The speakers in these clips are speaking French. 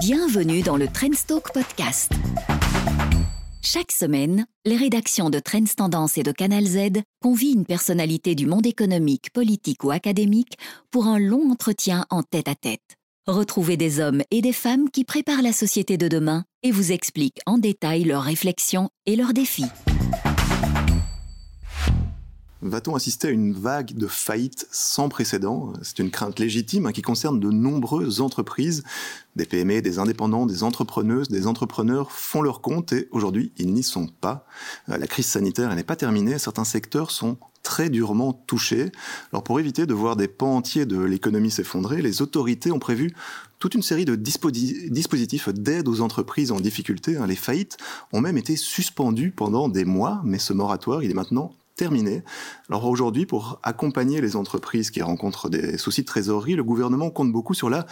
Bienvenue dans le Trendstalk Podcast. Chaque semaine, les rédactions de Trends Tendance et de Canal Z convient une personnalité du monde économique, politique ou académique pour un long entretien en tête-à-tête. Retrouvez des hommes et des femmes qui préparent la société de demain et vous expliquent en détail leurs réflexions et leurs défis. Va-t-on assister à une vague de faillites sans précédent? C'est une crainte légitime hein, qui concerne de nombreuses entreprises. Des PME, des indépendants, des entrepreneuses, des entrepreneurs font leur compte et aujourd'hui, ils n'y sont pas. Euh, la crise sanitaire n'est pas terminée. Certains secteurs sont très durement touchés. Alors pour éviter de voir des pans entiers de l'économie s'effondrer, les autorités ont prévu toute une série de dispositifs d'aide aux entreprises en difficulté. Hein. Les faillites ont même été suspendues pendant des mois, mais ce moratoire, il est maintenant Alors aujourd'hui, pour accompagner les entreprises qui rencontrent des soucis de trésorerie, le gouvernement compte beaucoup sur la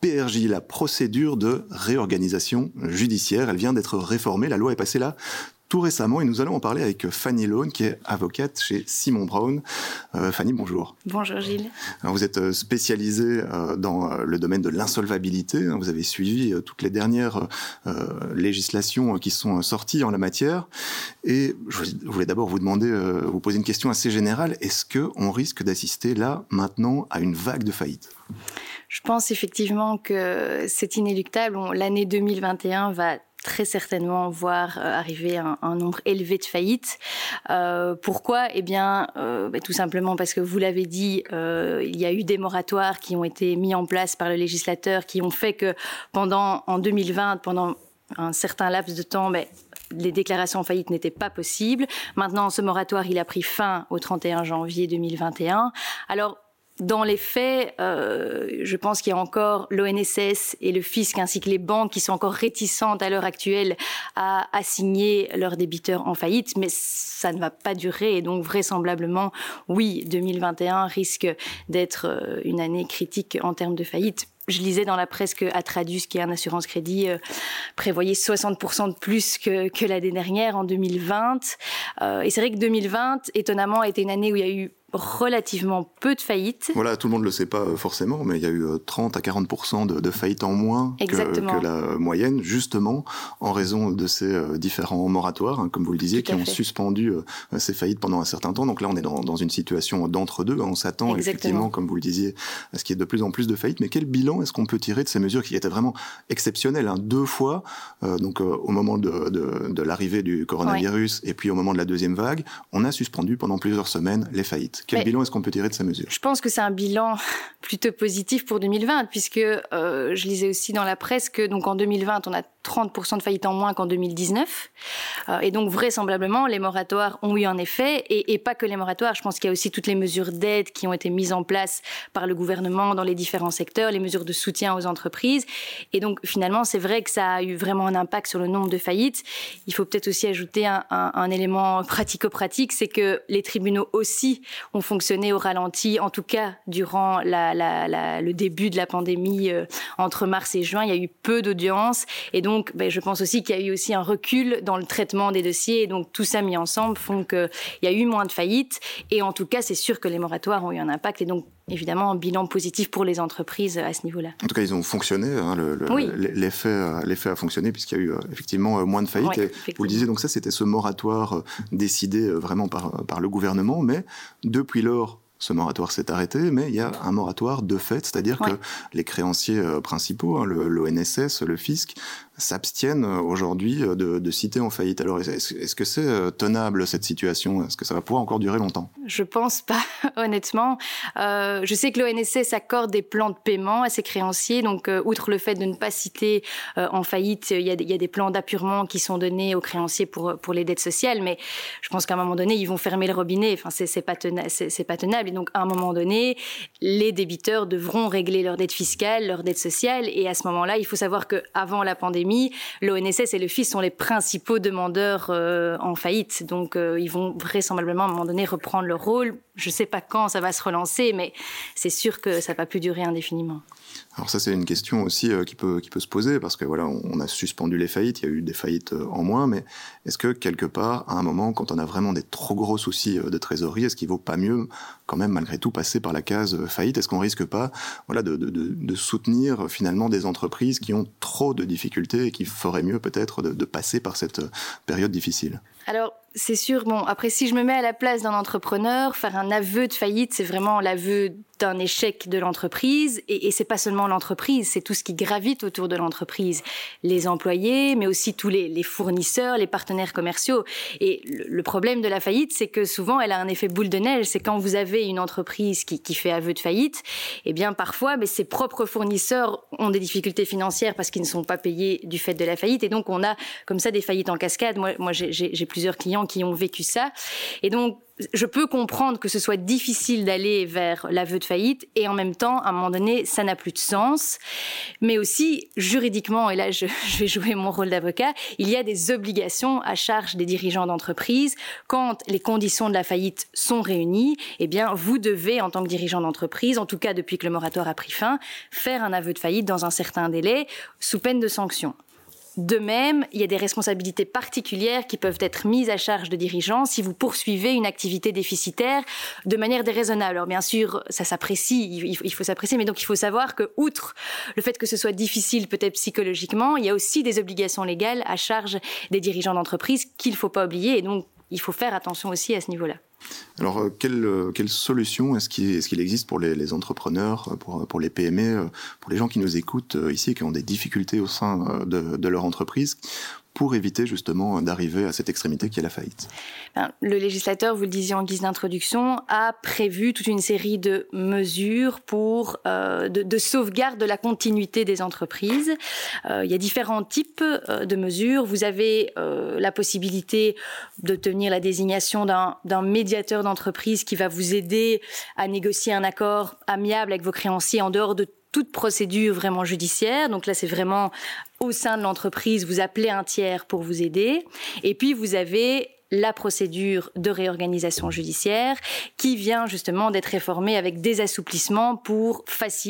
PRJ, la procédure de réorganisation judiciaire. Elle vient d'être réformée, la loi est passée là tout récemment et nous allons en parler avec Fanny Lone qui est avocate chez Simon Brown. Euh, Fanny, bonjour. Bonjour Gilles. vous êtes euh, spécialisée euh, dans le domaine de l'insolvabilité. Vous avez suivi toutes les dernières législations qui sont sorties en la matière. Et je voulais d'abord vous demander, vous poser une question assez générale. Est-ce qu'on risque d'assister là, maintenant, à une vague de faillite? Je pense effectivement que c'est inéluctable. L'année 2021 va très certainement voir euh, arriver un, nombre élevé de faillites. Euh, pourquoi? Eh bien, euh, bah, tout simplement parce que vous l'avez dit, il y a eu des moratoires qui ont été mis en place par le législateur, qui ont fait que pendant en 2020, pendant un certain laps de temps, bah, les déclarations en faillite n'étaient pas possibles. Maintenant, ce moratoire, il a pris fin au 31 janvier 2021. Alors, dans les faits, euh, je pense qu'il y a encore l'ONSS et le fisc ainsi que les banques qui sont encore réticentes à l'heure actuelle à assigner leurs débiteurs en faillite, mais ça ne va pas durer et donc vraisemblablement, oui, 2021 risque d'être euh, une année critique en termes de faillite je lisais dans la presse que Atradus, qui est un assurance crédit, euh, prévoyait 60% de plus que, que l'année dernière en 2020. Euh, et c'est vrai que 2020, étonnamment, a été une année où il y a eu relativement peu de faillites. Voilà, tout le monde ne le sait pas euh, forcément, mais il y a eu 30 euh, à 40 de, de, faillites en moins que, que, la moyenne, justement en raison de ces euh, différents moratoires, hein, comme vous le disiez, qui ont suspendu ces faillites pendant un certain temps. Donc là, on est dans, dans une situation d'entre-deux. On s'attend effectivement, comme vous le disiez, à ce qu'il y ait de plus en plus de faillites. Mais quel bilan est-ce qu'on peut tirer de ces mesures qui étaient vraiment exceptionnelles hein, Deux fois, donc au moment de, de, de l'arrivée du coronavirus et puis au moment de la deuxième vague, on a suspendu pendant plusieurs semaines les faillites. Quel bilan est-ce qu'on peut tirer de ces mesures Je pense que c'est un bilan plutôt positif pour 2020, puisque euh, je lisais aussi dans la presse que donc en 2020, on a 30% de faillites en moins qu'en 2019. Euh, et donc, vraisemblablement, les moratoires ont eu un effet. Et, pas que les moratoires, je pense qu'il y a aussi toutes les mesures d'aide qui ont été mises en place par le gouvernement dans les différents secteurs, les mesures de soutien aux entreprises. Et donc, finalement, c'est vrai que ça a eu vraiment un impact sur le nombre de faillites. Il faut peut-être aussi ajouter un, élément pratico-pratique, c'est que les tribunaux aussi ont fonctionné au ralenti, en tout cas durant le début de la pandémie euh, entre mars et juin. Il y a eu peu d'audience. Et donc, donc, ben, je pense aussi qu'il y a eu aussi un recul dans le traitement des dossiers. Et donc, tout ça mis ensemble font qu'il y a eu moins de faillites. Et en tout cas, c'est sûr que les moratoires ont eu un impact. Et donc, évidemment, un bilan positif pour les entreprises à ce niveau-là. En tout cas, ils ont fonctionné. Hein, L'effet le, a fonctionné puisqu'il y a eu euh, effectivement euh, moins de faillites. et vous le disiez, donc ça, c'était ce moratoire euh, décidé vraiment par, par le gouvernement. Mais depuis lors, ce moratoire s'est arrêté, mais il y a un moratoire de fait, c'est-à-dire que les créanciers principaux, hein, l'ONSS, le fisc, s'abstiennent euh, aujourd'hui euh, de, de, citer en faillite. Alors, est-ce que c'est euh, tenable cette situation? Est-ce que ça va pouvoir encore durer longtemps? Je pense pas, honnêtement. Euh, je sais que l'ONSS accorde des plans de paiement à ses créanciers. Donc, euh, outre le fait de ne pas citer euh, en faillite, il y, a, il y, a, des plans d'appurement qui sont donnés aux créanciers pour pour les dettes sociales. Mais je pense qu'à un moment donné, ils vont fermer le robinet. Enfin, c'est pas tenable. C'est pas tenable. Donc, à un moment donné, les débiteurs devront régler leurs dettes fiscales, leurs dettes sociales. Et à ce moment-là, il faut savoir que avant la pandémie l'ONSS et le FIS sont les principaux demandeurs euh, en faillite. Donc, euh, ils vont vraisemblablement à un moment donné reprendre leur rôle. Je ne sais pas quand ça va se relancer, mais c'est sûr que ça ne va plus durer indéfiniment. Alors ça c'est une question aussi euh, qui peut qui peut se poser parce que voilà on, a suspendu les faillites, il y a eu des faillites euh, en moins, mais est-ce que quelque part à un moment quand on a vraiment des trop gros soucis euh, de trésorerie, est-ce qu'il vaut pas mieux quand même malgré tout passer par la case faillite? Est-ce qu'on risque pas voilà de, soutenir finalement des entreprises qui ont trop de difficultés et qui feraient mieux peut-être de, de passer par cette période difficile? Alors c'est sûr, bon, après, si je me mets à la place d'un entrepreneur, faire un aveu de faillite, c'est vraiment l'aveu d'un échec de l'entreprise. Et, et c'est pas seulement l'entreprise, c'est tout ce qui gravite autour de l'entreprise. Les employés, mais aussi tous les, fournisseurs, les partenaires commerciaux. Et le, problème de la faillite, c'est que souvent, elle a un effet boule de neige. C'est quand vous avez une entreprise qui, qui fait aveu de faillite, eh bien, parfois, mais ses propres fournisseurs ont des difficultés financières parce qu'ils ne sont pas payés du fait de la faillite. Et donc, on a comme ça des faillites en cascade. Moi, moi j'ai plusieurs clients qui ont vécu ça. Et donc, je peux comprendre que ce soit difficile d'aller vers l'aveu de faillite et en même temps, à un moment donné, ça n'a plus de sens. Mais aussi, juridiquement, et là je, vais jouer mon rôle d'avocat, il y a des obligations à charge des dirigeants d'entreprise. Quand les conditions de la faillite sont réunies, eh bien, vous devez, en tant que dirigeant d'entreprise, en tout cas depuis que le moratoire a pris fin, faire un aveu de faillite dans un certain délai, sous peine de sanction. De même, il y a des responsabilités particulières qui peuvent être mises à charge de dirigeants si vous poursuivez une activité déficitaire de manière déraisonnable. Alors bien sûr, ça s'apprécie, il faut s'apprécier, mais donc il faut savoir que, outre le fait que ce soit difficile peut-être psychologiquement, il y a aussi des obligations légales à charge des dirigeants d'entreprise qu'il ne faut pas oublier, et donc il faut faire attention aussi à ce niveau-là. Alors, euh, quelle, euh, quelle, solution est-ce qu'il existe pour les, les, entrepreneurs, euh, pour, pour les PME, pour les gens qui nous écoutent ici et qui ont des difficultés au sein de, de leur entreprise? Pour éviter justement d'arriver à cette extrémité qui est la faillite ben, Le législateur, vous le disiez en guise d'introduction, a prévu toute une série de mesures pour euh, de, de, sauvegarde de la continuité des entreprises. Euh, il y a différents types euh, de mesures. Vous avez la possibilité d'obtenir la désignation d'un médiateur d'entreprise qui va vous aider à négocier un accord amiable avec vos créanciers en dehors de toute procédure vraiment judiciaire. Donc là, c'est vraiment au sein de l'entreprise, vous appelez un tiers pour vous aider. Et puis, vous avez la procédure de réorganisation judiciaire qui vient justement d'être réformée avec des assouplissements pour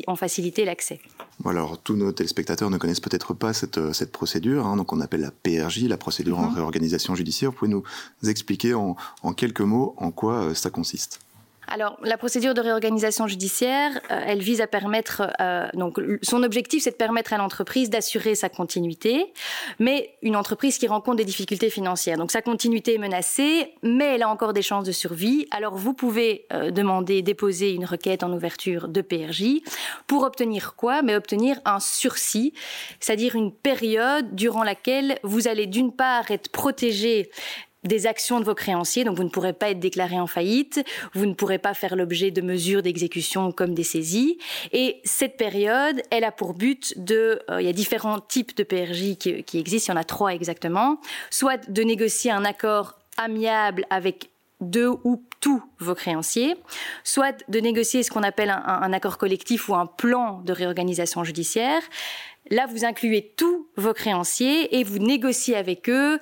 en faciliter l'accès. Alors, tous nos téléspectateurs ne connaissent peut-être pas cette, euh, cette procédure, hein, donc on appelle la PRJ, la procédure en mhm. réorganisation judiciaire. Vous pouvez nous expliquer en, en quelques mots en quoi euh, ça consiste? Alors, la procédure de réorganisation judiciaire, euh, elle vise à permettre, euh, donc, son objectif, c'est de permettre à l'entreprise d'assurer sa continuité, mais une entreprise qui rencontre des difficultés financières. Donc, sa continuité est menacée, mais elle a encore des chances de survie. Alors, vous pouvez euh, demander, déposer une requête en ouverture de PRJ pour obtenir quoi? Mais obtenir un sursis, c'est-à-dire une période durant laquelle vous allez d'une part être protégé des actions de vos créanciers, donc vous ne pourrez pas être déclaré en faillite, vous ne pourrez pas faire l'objet de mesures d'exécution comme des saisies. Et cette période, elle a pour but de, euh, il y a différents types de PRJ qui, existent, il y en a trois exactement, soit de négocier un accord amiable avec deux ou tous vos créanciers, soit de négocier ce qu'on appelle un, accord collectif ou un plan de réorganisation judiciaire, Là, vous incluez tous vos créanciers et vous négociez avec eux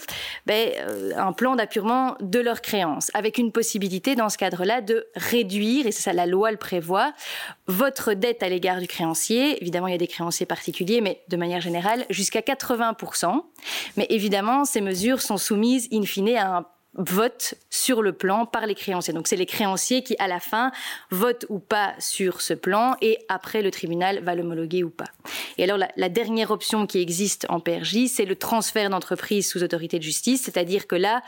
ben, euh, un plan d'appurement de leurs créances, avec une possibilité dans ce cadre-là de réduire, et c'est ça la loi le prévoit, votre dette à l'égard du créancier. Évidemment, il y a des créanciers particuliers, mais de manière générale, jusqu'à 80%. Mais évidemment, ces mesures sont soumises in fine à un vote sur le plan par les créanciers. Donc c'est les créanciers qui, à la fin, votent ou pas sur ce plan et après le tribunal va l'homologuer ou pas. Et alors la, la, dernière option qui existe en PRJ, c'est le transfert d'entreprise sous autorité de justice, c'est-à-dire que là,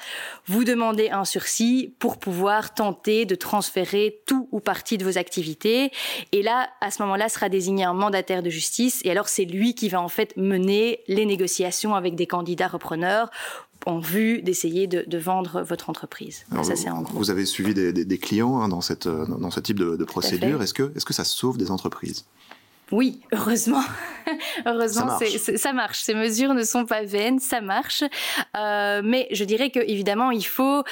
vous demandez un sursis pour pouvoir tenter de transférer tout ou partie de vos activités. Et là, à ce moment-là, sera désigné un mandataire de justice et alors c'est lui qui va en fait mener les négociations avec des candidats repreneurs en vue d'essayer de, de, vendre votre entreprise. ça, c'est en gros. Vous avez suivi des, des, des clients hein, dans, cette, dans ce type de, de procédure. Est-ce que, est que ça sauve des entreprises? Oui, heureusement. heureusement, ça marche. ça marche. Ces mesures ne sont pas vaines, ça marche. Euh, mais je dirais que évidemment, il faut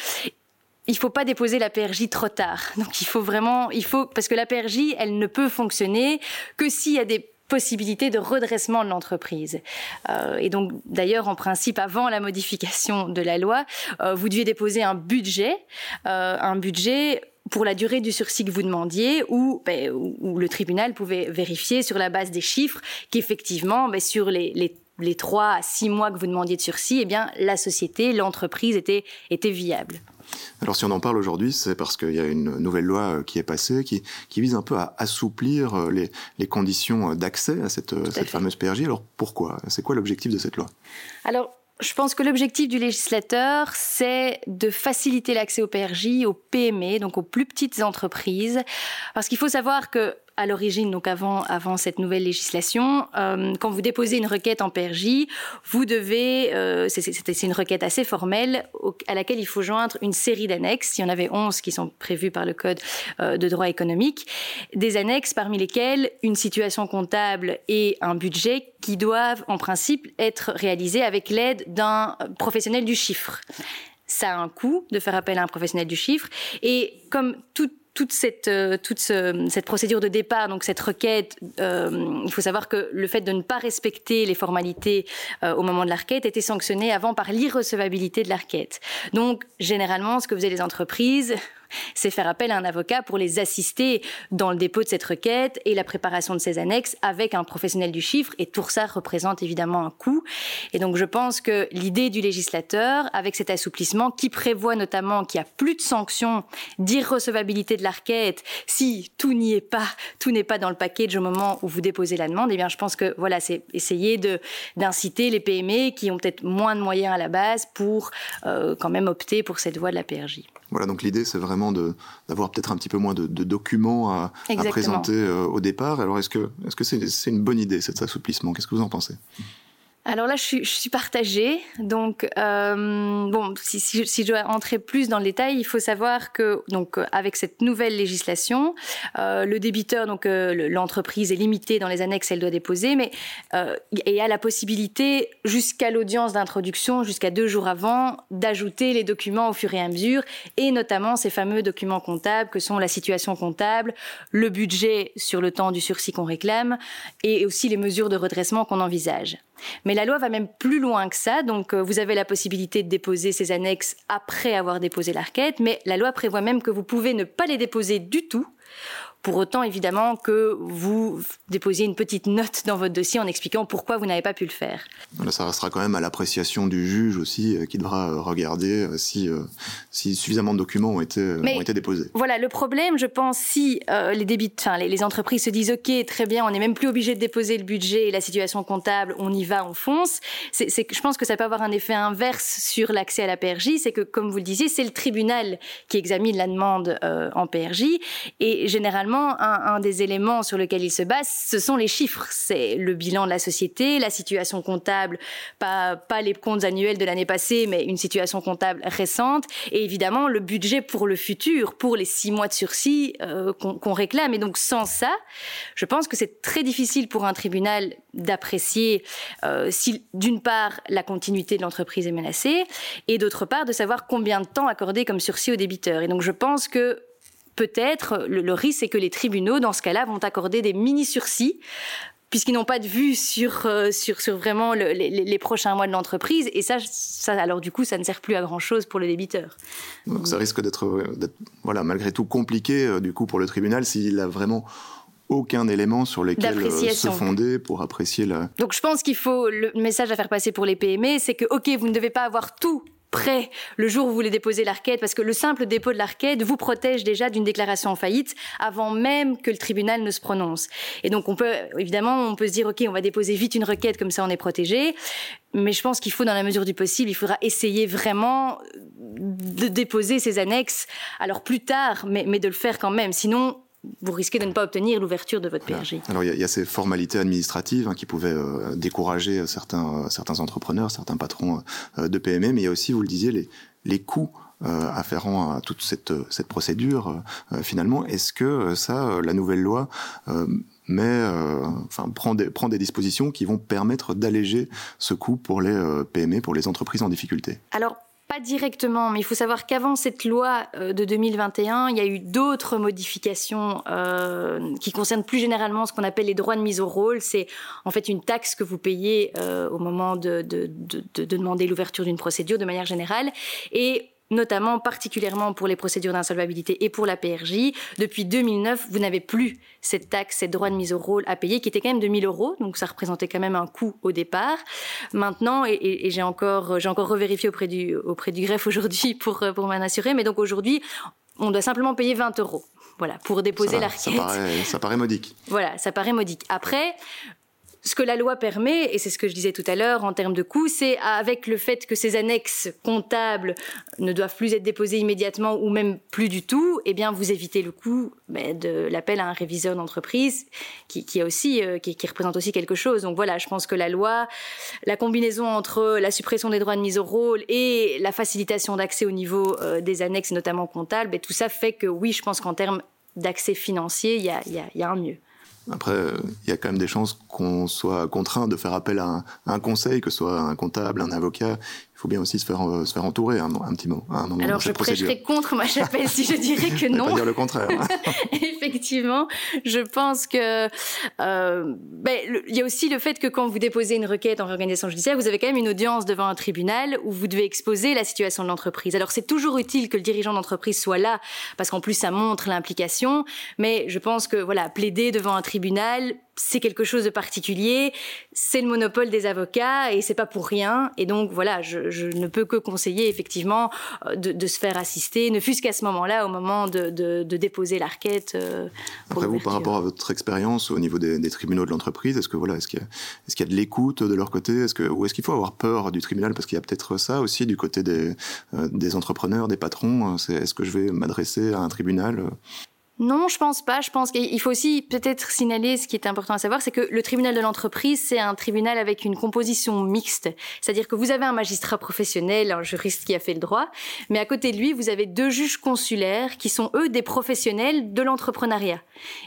il faut pas déposer la PRJ trop tard. Donc il faut vraiment, il faut parce que la PRJ, elle ne peut fonctionner que s'il y a des possibilité de redressement de l'entreprise. Euh, et donc, d'ailleurs, en principe, avant la modification de la loi, euh, vous deviez déposer un budget, euh, un budget pour la durée du sursis que vous demandiez, ou ben, où, le tribunal pouvait vérifier sur la base des chiffres qu'effectivement, ben, sur les, trois à six mois que vous demandiez de sursis, eh bien, la société, l'entreprise était viable. Alors si on en parle aujourd'hui, c'est parce qu'il y a une nouvelle loi euh, qui est passée, qui, qui vise un peu à assouplir euh, les, les conditions euh, d'accès à cette, cette fameuse PRJ. Alors pourquoi? C'est quoi l'objectif de cette loi? Alors je pense que l'objectif du législateur, c'est de faciliter l'accès au PRJ, aux PME, donc aux plus petites entreprises. Parce qu'il faut savoir que à l'origine, donc avant, avant cette nouvelle législation, euh, quand vous déposez une requête en PRJ, vous devez, euh, c'est une requête assez formelle à laquelle il faut joindre une série d'annexes. Il y en avait 11 qui sont prévues par le Code euh, de droit économique. Des annexes parmi lesquelles une situation comptable et un budget qui doivent en principe être réalisés avec l'aide d'un professionnel du chiffre. Ça a un coût de faire appel à un professionnel du chiffre et comme toute euh, cette procédure de départ, donc cette requête, euh, il faut savoir que le fait de ne pas respecter les formalités euh, au moment de la requête était sanctionné avant par l'irrecevabilité de la requête. Donc généralement, ce que faisaient les entreprises, c'est faire appel à un avocat pour les assister dans le dépôt de cette requête et la préparation de ces annexes avec un professionnel du chiffre. Et tout ça représente évidemment un coût. Et donc je pense que l'idée du législateur, avec cet assouplissement qui prévoit notamment qu'il n'y a plus de sanctions d'irrecevabilité de la requête si tout n'y est pas, tout n'est pas dans le package au moment où vous déposez la demande, eh bien je pense que voilà, c'est essayer d'inciter les PME qui ont peut-être moins de moyens à la base pour euh, quand même opter pour cette voie de la PRJ. Voilà, donc l'idée, c'est vraiment d'avoir peut-être un petit peu moins de, documents à, présenter euh, au départ. Alors, est-ce que c'est -ce que c'est une bonne idée, cet assouplissement? Qu'est-ce que vous en pensez? Alors là, je suis, je suis partagée. Donc, euh, bon, si, si, si, je dois entrer plus dans le détail, il faut savoir que, donc, euh, avec cette nouvelle législation, euh, le débiteur, donc euh, l'entreprise est limitée dans les annexes qu'elle doit déposer, mais euh, et a la possibilité, jusqu'à l'audience d'introduction, jusqu'à deux jours avant, d'ajouter les documents au fur et à mesure, et notamment ces fameux documents comptables que sont la situation comptable, le budget sur le temps du sursis qu'on réclame, et aussi les mesures de redressement qu'on envisage. Mais la loi va même plus loin que ça. Donc, euh, vous avez la possibilité de déposer ces annexes après avoir déposé la mais la loi prévoit même que vous pouvez ne pas les déposer du tout pour autant, évidemment, que vous déposiez une petite note dans votre dossier en expliquant pourquoi vous n'avez pas pu le faire. ça restera quand même à l'appréciation du juge aussi, euh, qui devra euh, regarder euh, si, si suffisamment de documents ont été, ont été déposés. Voilà, le problème, je pense, si les, débits, enfin, les, les, entreprises se disent OK, très bien, on n'est même plus obligé de déposer le budget et la situation comptable, on y va, on fonce, c'est, je pense que ça peut avoir un effet inverse sur l'accès à la PRJ, c'est que, comme vous le disiez, c'est le tribunal qui examine la demande en PRJ, et généralement, un, des éléments sur lequel il se base, ce sont les chiffres. C'est le bilan de la société, la situation comptable, pas, les comptes annuels de l'année passée, mais une situation comptable récente, et évidemment le budget pour le futur, pour les six mois de sursis euh, qu'on réclame. Et donc sans ça, je pense que c'est très difficile pour un tribunal d'apprécier euh, si, d'une part, la continuité de l'entreprise est menacée, et d'autre part, de savoir combien de temps accorder comme sursis aux débiteurs. Et donc je pense que peut-être le, risque, c'est que les tribunaux, dans ce cas-là, vont accorder des mini-sursis puisqu'ils n'ont pas de vue sur, euh, sur, sur vraiment les, prochains mois de l'entreprise. Et ça, ça, alors du coup, ça ne sert plus à grand-chose pour le débiteur. Donc ça risque d'être, voilà, malgré tout compliqué, euh, du coup, pour le tribunal, s'il a vraiment aucun élément sur lequel euh, se fonder pour apprécier la... Donc je pense qu'il faut, le message à faire passer pour les PME, c'est que, OK, vous ne devez pas avoir tout prêt le jour où vous voulez déposer l'arcade, parce que le simple dépôt de l'arcade vous protège déjà d'une déclaration en faillite avant même que le tribunal ne se prononce. Et donc on peut, évidemment, on peut se dire, OK, on va déposer vite une requête, comme ça on est protégé. Mais je pense qu'il faut, dans la mesure du possible, il faudra essayer vraiment de déposer ces annexes, alors plus tard, mais, mais de le faire quand même. Sinon, vous risquez de ne pas obtenir l'ouverture de votre PRJ. Alors il y, a ces formalités administratives hein, qui pouvaient euh, décourager certains, certains entrepreneurs, certains patrons euh, de PME, mais il y a aussi, vous le disiez, les, les coûts euh, afférents à toute cette, cette procédure. finalement, est-ce que ça, la nouvelle loi mais enfin prend des, prend des dispositions qui vont permettre d'alléger ce coût pour les PME, pour les entreprises en difficulté? Alors pas directement, mais il faut savoir qu'avant cette loi euh, de 2021, il y a eu d'autres modifications euh, qui concernent plus généralement ce qu'on appelle les droits de mise au rôle. C'est en fait une taxe que vous payez euh, au moment de, de, de, de demander l'ouverture d'une procédure de manière générale. Et notamment particulièrement pour les procédures d'insolvabilité et pour la PRJ. Depuis 2009, vous n'avez plus cette taxe, cette droit de mise au rôle à payer, qui était quand même de 1000 euros, donc ça représentait quand même un coût au départ. Maintenant, et, j'ai encore, j'ai encore revérifié auprès du, auprès du greffe aujourd'hui pour, pour m'en assurer, mais donc aujourd'hui, on doit simplement payer 20 euros. Voilà, pour déposer l'arcade. Ça paraît, ça paraît modique. Voilà, ça paraît modique. Après, ce que la loi permet, et c'est ce que je disais tout à l'heure en termes de coûts, c'est avec le fait que ces annexes comptables ne doivent plus être déposées immédiatement ou même plus du tout, eh bien vous évitez le coût ben, de l'appel à un réviseur d'entreprise qui, qui, aussi, euh, qui, représente aussi quelque chose. Donc voilà, je pense que la loi, la combinaison entre la suppression des droits de mise au rôle et la facilitation d'accès au niveau euh, des annexes, notamment comptables, ben, tout ça fait que oui, je pense qu'en termes d'accès financier, il y y a un mieux. Après, il y a quand même des chances qu'on soit contraint de faire appel à un, conseil, que ce soit un comptable, un avocat faut bien aussi se faire, euh, se faire entourer un, un petit mot. Un moment Alors je prêcherais contre ma chapelle si je dirais que non. pas dire le contraire. Effectivement, je pense que euh, ben, il y a aussi le fait que quand vous déposez une requête en réorganisation judiciaire, vous avez quand même une audience devant un tribunal où vous devez exposer la situation de l'entreprise. Alors c'est toujours utile que le dirigeant d'entreprise soit là parce qu'en plus ça montre l'implication. Mais je pense que voilà plaider devant un tribunal c'est quelque chose de particulier, c'est le monopole des avocats et c'est pas pour rien. Et donc voilà, je, je, ne peux que conseiller effectivement euh, de, de se faire assister, ne fût-ce qu'à ce moment-là, au moment de, de, de déposer l'arquette. Euh, Après vous, par rapport à votre expérience au niveau des, des tribunaux de l'entreprise, est-ce que voilà, est-ce qu'il y, est qu y, a de l'écoute de leur côté, est-ce que ou est-ce qu'il faut avoir peur du tribunal? Parce qu'il y a peut-être ça aussi du côté des, euh, des entrepreneurs, des patrons. Est-ce que je vais m'adresser à un tribunal? Non, je pense pas. Je pense qu'il faut aussi peut-être signaler ce qui est important à savoir, c'est que le tribunal de l'entreprise, c'est un tribunal avec une composition mixte. C'est-à-dire que vous avez un magistrat professionnel, un juriste qui a fait le droit, mais à côté de lui, vous avez deux juges consulaires qui sont eux des professionnels de l'entrepreneuriat.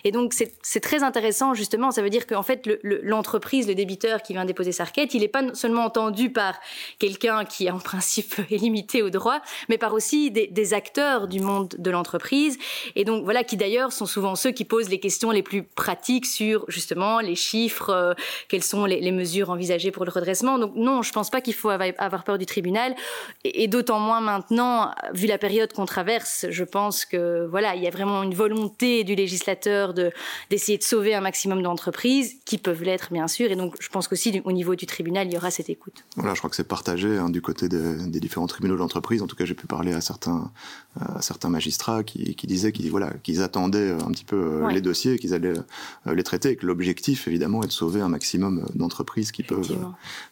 Et donc c'est très intéressant justement. Ça veut dire qu'en fait l'entreprise, le, débiteur qui vient déposer sa requête, il n'est pas seulement entendu par quelqu'un qui en principe est limité au droit, mais par aussi des, des acteurs du monde de l'entreprise. Et donc voilà qui d'ailleurs sont souvent ceux qui posent les questions les plus pratiques sur justement les chiffres, euh, quelles sont les, mesures envisagées pour le redressement. Donc non, je pense pas qu'il faut avoir peur du tribunal, et, d'autant moins maintenant, vu la période qu'on traverse, je pense que voilà, il y a vraiment une volonté du législateur de d'essayer de sauver un maximum d'entreprises qui peuvent l'être bien sûr, et donc je pense qu'aussi au niveau du tribunal, il y aura cette écoute. Voilà, je crois que c'est partagé hein, du côté des, différents tribunaux d'entreprise. En tout cas, j'ai pu parler à certains à certains magistrats qui, qui disaient qu'ils voilà qu'ils attendent attendaient un petit peu euh, les dossiers, qu'ils allaient euh, les traiter, et que l'objectif, évidemment, est de sauver un maximum d'entreprises qui peuvent,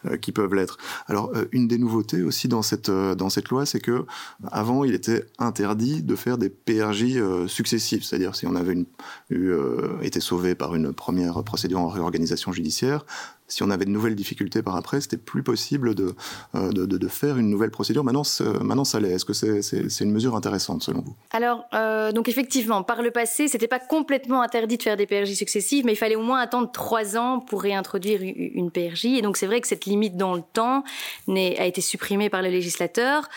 euh, qui peuvent l'être. Alors, une des nouveautés aussi dans cette, dans cette loi, c'est que avant, il était interdit de faire des PRJ successifs, c'est-à-dire si on avait une, eu, été sauvé par une première procédure en réorganisation judiciaire, si on avait de nouvelles difficultés par après, c'était plus possible de, euh, de, faire une nouvelle procédure. Maintenant, maintenant ça l'est. Est-ce que c'est une mesure intéressante selon vous? Alors, euh, donc effectivement, par le passé, c'était pas complètement interdit de faire des PRJ successives, mais il fallait au moins attendre trois ans pour réintroduire une PRJ. Et donc c'est vrai que cette limite dans le temps a été supprimée par le législateur.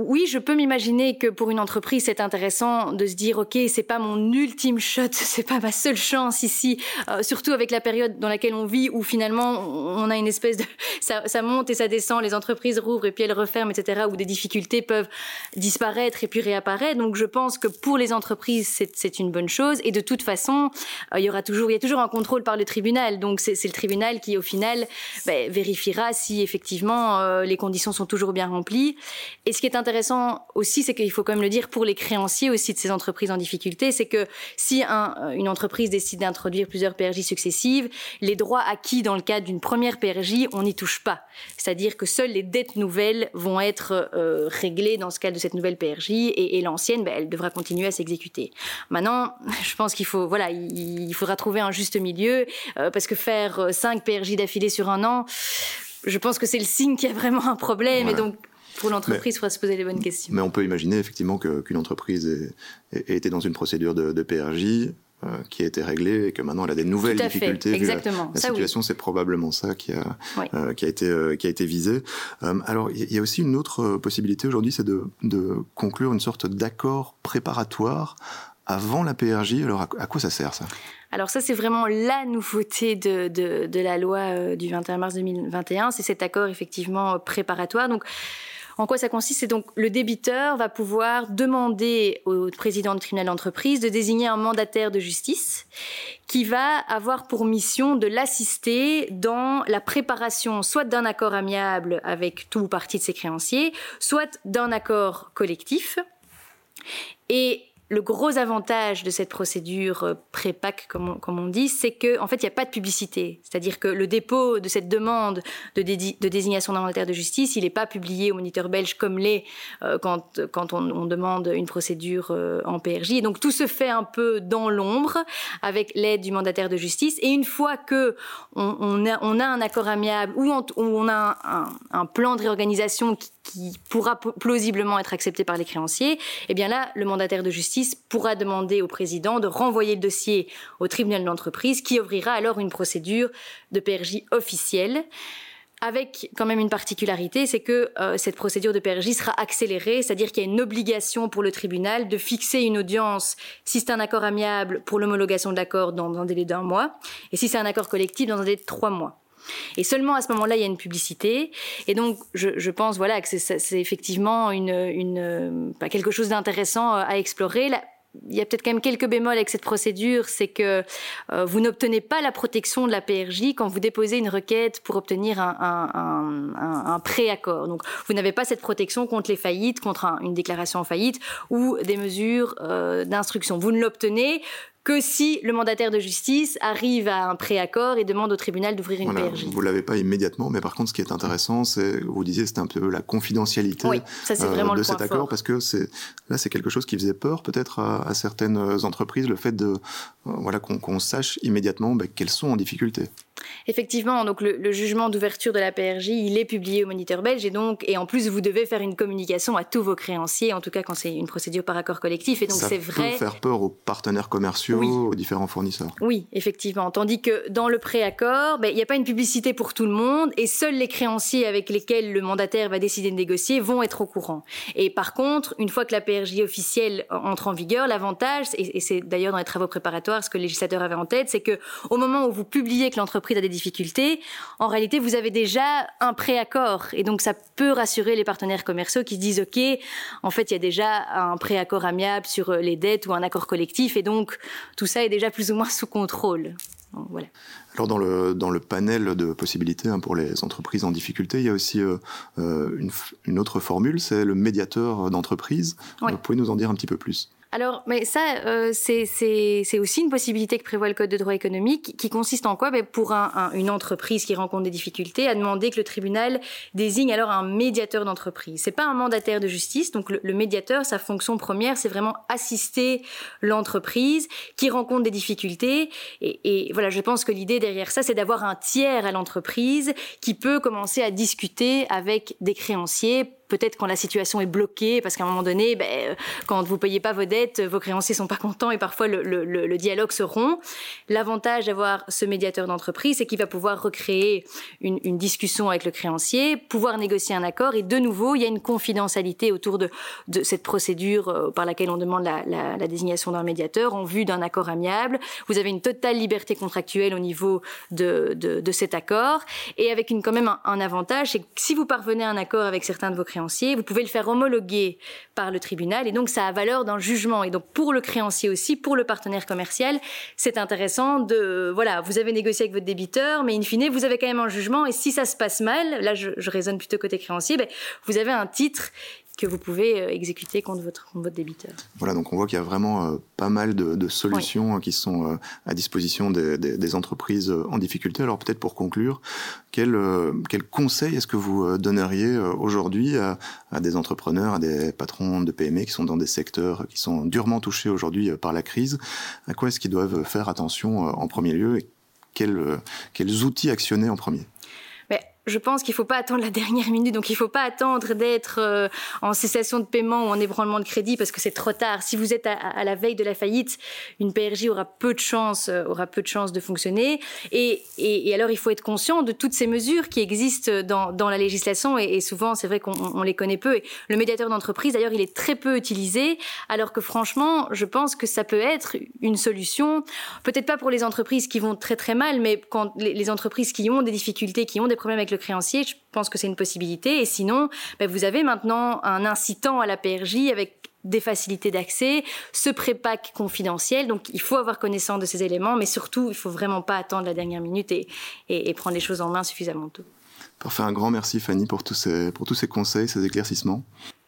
Oui, je peux m'imaginer que pour une entreprise, c'est intéressant de se dire, ok, c'est pas mon ultime shot, c'est pas ma seule chance ici, euh, surtout avec la période dans laquelle on vit, où finalement on a une espèce de, ça, ça, monte et ça descend, les entreprises rouvrent et puis elles referment, etc., où des difficultés peuvent disparaître et puis réapparaître. Donc je pense que pour les entreprises, c'est une bonne chose. Et de toute façon, euh, il y aura toujours, il y a toujours un contrôle par le tribunal. Donc c'est le tribunal qui, au final, ben, vérifiera si effectivement euh, les conditions sont toujours bien remplies. Et ce qui est intéressant aussi, c'est qu'il faut quand même le dire pour les créanciers aussi de ces entreprises en difficulté, c'est que si un, euh, une entreprise décide d'introduire plusieurs PRJ successives, les droits acquis dans le cadre d'une première PRJ, on n'y touche pas. C'est-à-dire que seules les dettes nouvelles vont être euh, réglées dans ce cadre de cette nouvelle PRJ et, et l'ancienne, ben, elle devra continuer à s'exécuter. Maintenant, je pense qu'il faut, voilà, il, faudra trouver un juste milieu euh, parce que faire 5 PRJ d'affilée sur un an, je pense que c'est le signe qu'il y a vraiment un problème et donc pour l'entreprise, il faudra se poser les bonnes questions. Mais on peut imaginer effectivement qu'une entreprise ait, été dans une procédure de, PRJ, euh, qui a été réglée et que maintenant elle a des nouvelles difficultés. Exactement. la, situation, c'est probablement ça qui a, euh, qui a, été, euh, qui a été visé. alors, il y a aussi une autre possibilité aujourd'hui, c'est de, de conclure une sorte d'accord préparatoire avant la PRJ. Alors, à, quoi ça sert ça? Alors ça, c'est vraiment la nouveauté de, de, de la loi du 21 mars 2021, c'est cet accord effectivement préparatoire. Donc En quoi ça consiste? C'est donc le débiteur va pouvoir demander au président du tribunal d'entreprise de désigner un mandataire de justice qui va avoir pour mission de l'assister dans la préparation soit d'un accord amiable avec tout ou partie de ses créanciers, soit d'un accord collectif. Et le gros avantage de cette procédure euh, pré-PAC, comme, on, dit, c'est qu'en en fait, il n'y a pas de publicité. C'est-à-dire que le dépôt de cette demande de, désignation d'un mandataire de justice, il n'est pas publié au moniteur belge comme l'est euh, quand, on, demande une procédure euh, en PRJ. Et donc tout se fait un peu dans l'ombre avec l'aide du mandataire de justice. Et une fois que on a, un accord amiable ou on, a un, un, plan de réorganisation qui, qui pourra plausiblement être accepté par les créanciers, eh bien là, le mandataire de justice pourra demander au président de renvoyer le dossier au tribunal d'entreprise qui ouvrira alors une procédure de PRJ officielle avec quand même une particularité, c'est que euh, cette procédure de PRJ sera accélérée, c'est-à-dire qu'il y a une obligation pour le tribunal de fixer une audience, si c'est un accord amiable, pour l'homologation de l'accord dans un délai d'un mois, et si c'est un accord collectif, dans un délai de trois mois. Et seulement à ce moment-là, il y a une publicité. Et donc, je, pense voilà, que c'est effectivement une, quelque chose d'intéressant euh, à explorer. il y a peut-être quand même quelques bémols avec cette procédure, c'est que euh, vous n'obtenez pas la protection de la PRJ quand vous déposez une requête pour obtenir un, un, préaccord. Donc, vous n'avez pas cette protection contre les faillites, contre une déclaration en faillite ou des mesures euh, d'instruction. Vous ne l'obtenez que si le mandataire de justice arrive à un préaccord et demande au tribunal d'ouvrir une PRJ. Vous l'avez pas immédiatement, mais par contre, ce qui est intéressant, c'est, vous disiez, c'est un peu la confidentialité euh, de cet accord, parce que c'est là, c'est quelque chose qui faisait peur peut-être à, certaines entreprises, le fait de, euh, voilà, qu'on sache immédiatement ben, qu'elles sont en difficulté. Effectivement, donc le, jugement d'ouverture de la PRJ, il est publié au Moniteur belge et donc et en plus vous devez faire une communication à tous vos créanciers, en tout cas quand c'est une procédure par accord collectif. Et donc c'est vrai. Ça peut faire peur aux partenaires commerciaux, aux différents fournisseurs. Oui, effectivement. Tandis que dans le préaccord, ben, il n'y a pas une publicité pour tout le monde et seuls les créanciers avec lesquels le mandataire va décider de négocier vont être au courant. Et par contre, une fois que la PRJ officielle entre en vigueur, l'avantage, et, c'est d'ailleurs dans les travaux préparatoires ce que le législateur avait en tête, c'est que au moment où vous publiez que l'entreprise à des difficultés, en réalité, vous avez déjà un préaccord. Et donc, ça peut rassurer les partenaires commerciaux qui disent, OK, en fait, il y a déjà un préaccord amiable sur les dettes ou un accord collectif. Et donc, tout ça est déjà plus ou moins sous contrôle. voilà. Alors dans le, dans le panel de possibilités hein, pour les entreprises en difficulté, il y a aussi euh, euh, une, une, autre formule, c'est le médiateur d'entreprise. Vous pouvez nous en dire un petit peu plus? Alors, mais ça, euh, c'est aussi une possibilité que prévoit le Code de droit économique, qui consiste en quoi? Ben, Pour un, une entreprise qui rencontre des difficultés, à demander que le tribunal désigne alors un médiateur d'entreprise. C'est pas un mandataire de justice, donc le, médiateur, sa fonction première, c'est vraiment assister l'entreprise qui rencontre des difficultés. Et, et voilà, je pense que l'idée derrière ça, c'est d'avoir un tiers à l'entreprise qui peut commencer à discuter avec des créanciers peut-être quand la situation est bloquée, parce qu'à un moment donné, ben, euh, quand vous payez pas vos dettes, vos créanciers sont pas contents et parfois le, dialogue se rompt. L'avantage d'avoir ce médiateur d'entreprise, c'est qu'il va pouvoir recréer une, discussion avec le créancier, pouvoir négocier un accord et de nouveau, il y a une confidentialité autour de, cette procédure euh, par laquelle on demande la, désignation d'un médiateur en vue d'un accord amiable. Vous avez une totale liberté contractuelle au niveau de, cet accord et avec une, quand même un avantage, c'est que si vous parvenez à un accord avec certains de vos créanciers, vous pouvez le faire homologuer par le tribunal et donc ça a valeur d'un jugement. Et donc pour le créancier aussi, pour le partenaire commercial, c'est intéressant de, voilà, vous avez négocié avec votre débiteur, mais in fine, vous avez quand même un jugement et si ça se passe mal, là je, raisonne plutôt côté créancier, ben, vous avez un titre que vous pouvez euh, exécuter contre votre, votre débiteur. Voilà, donc on voit qu'il y a vraiment euh, pas mal de, solutions hein, qui sont euh, à disposition des, entreprises en difficulté. Alors peut-être pour conclure, quel, quel conseil est-ce que vous donneriez aujourd'hui à, des entrepreneurs, à des patrons de PME qui sont dans des secteurs qui sont durement touchés aujourd'hui par la crise? À quoi est-ce qu'ils doivent faire attention en premier lieu et quels, quels outils actionner en premier? Je pense qu'il ne faut pas attendre la dernière minute. Donc, il ne faut pas attendre d'être euh, en cessation de paiement ou en ébranlement de crédit parce que c'est trop tard. Si vous êtes à, la veille de la faillite, une PRJ aura peu de chance, euh, de chance de fonctionner. Et, alors, il faut être conscient de toutes ces mesures qui existent dans, la législation. Et, souvent, c'est vrai qu'on les connaît peu. Et le médiateur d'entreprise, d'ailleurs, il est très peu utilisé. Alors que franchement, je pense que ça peut être une solution. Peut-être pas pour les entreprises qui vont très très mal, mais quand les, entreprises qui ont des difficultés, qui ont des problèmes avec le créancier, je pense que c'est une possibilité. Et sinon, ben, vous avez maintenant un incitant à la PRJ avec des facilités d'accès, ce prépack confidentiel. Donc, il faut avoir connaissance de ces éléments, mais surtout, il faut vraiment pas attendre la dernière minute et, et, prendre les choses en main suffisamment tôt. Parfait. Un grand merci, Fanny, pour tous ces, pour tous ces conseils, ces éclaircissements.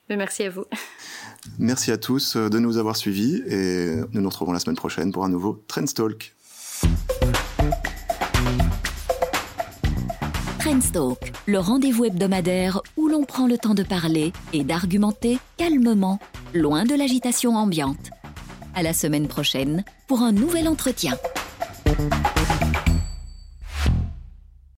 Merci à vous. Merci à tous de nous avoir suivis et nous nous retrouvons la semaine prochaine pour un nouveau Trendstalk. Le rendez-vous hebdomadaire où l'on prend le temps de parler et d'argumenter calmement, loin de l'agitation ambiante. À la semaine prochaine pour un nouvel entretien.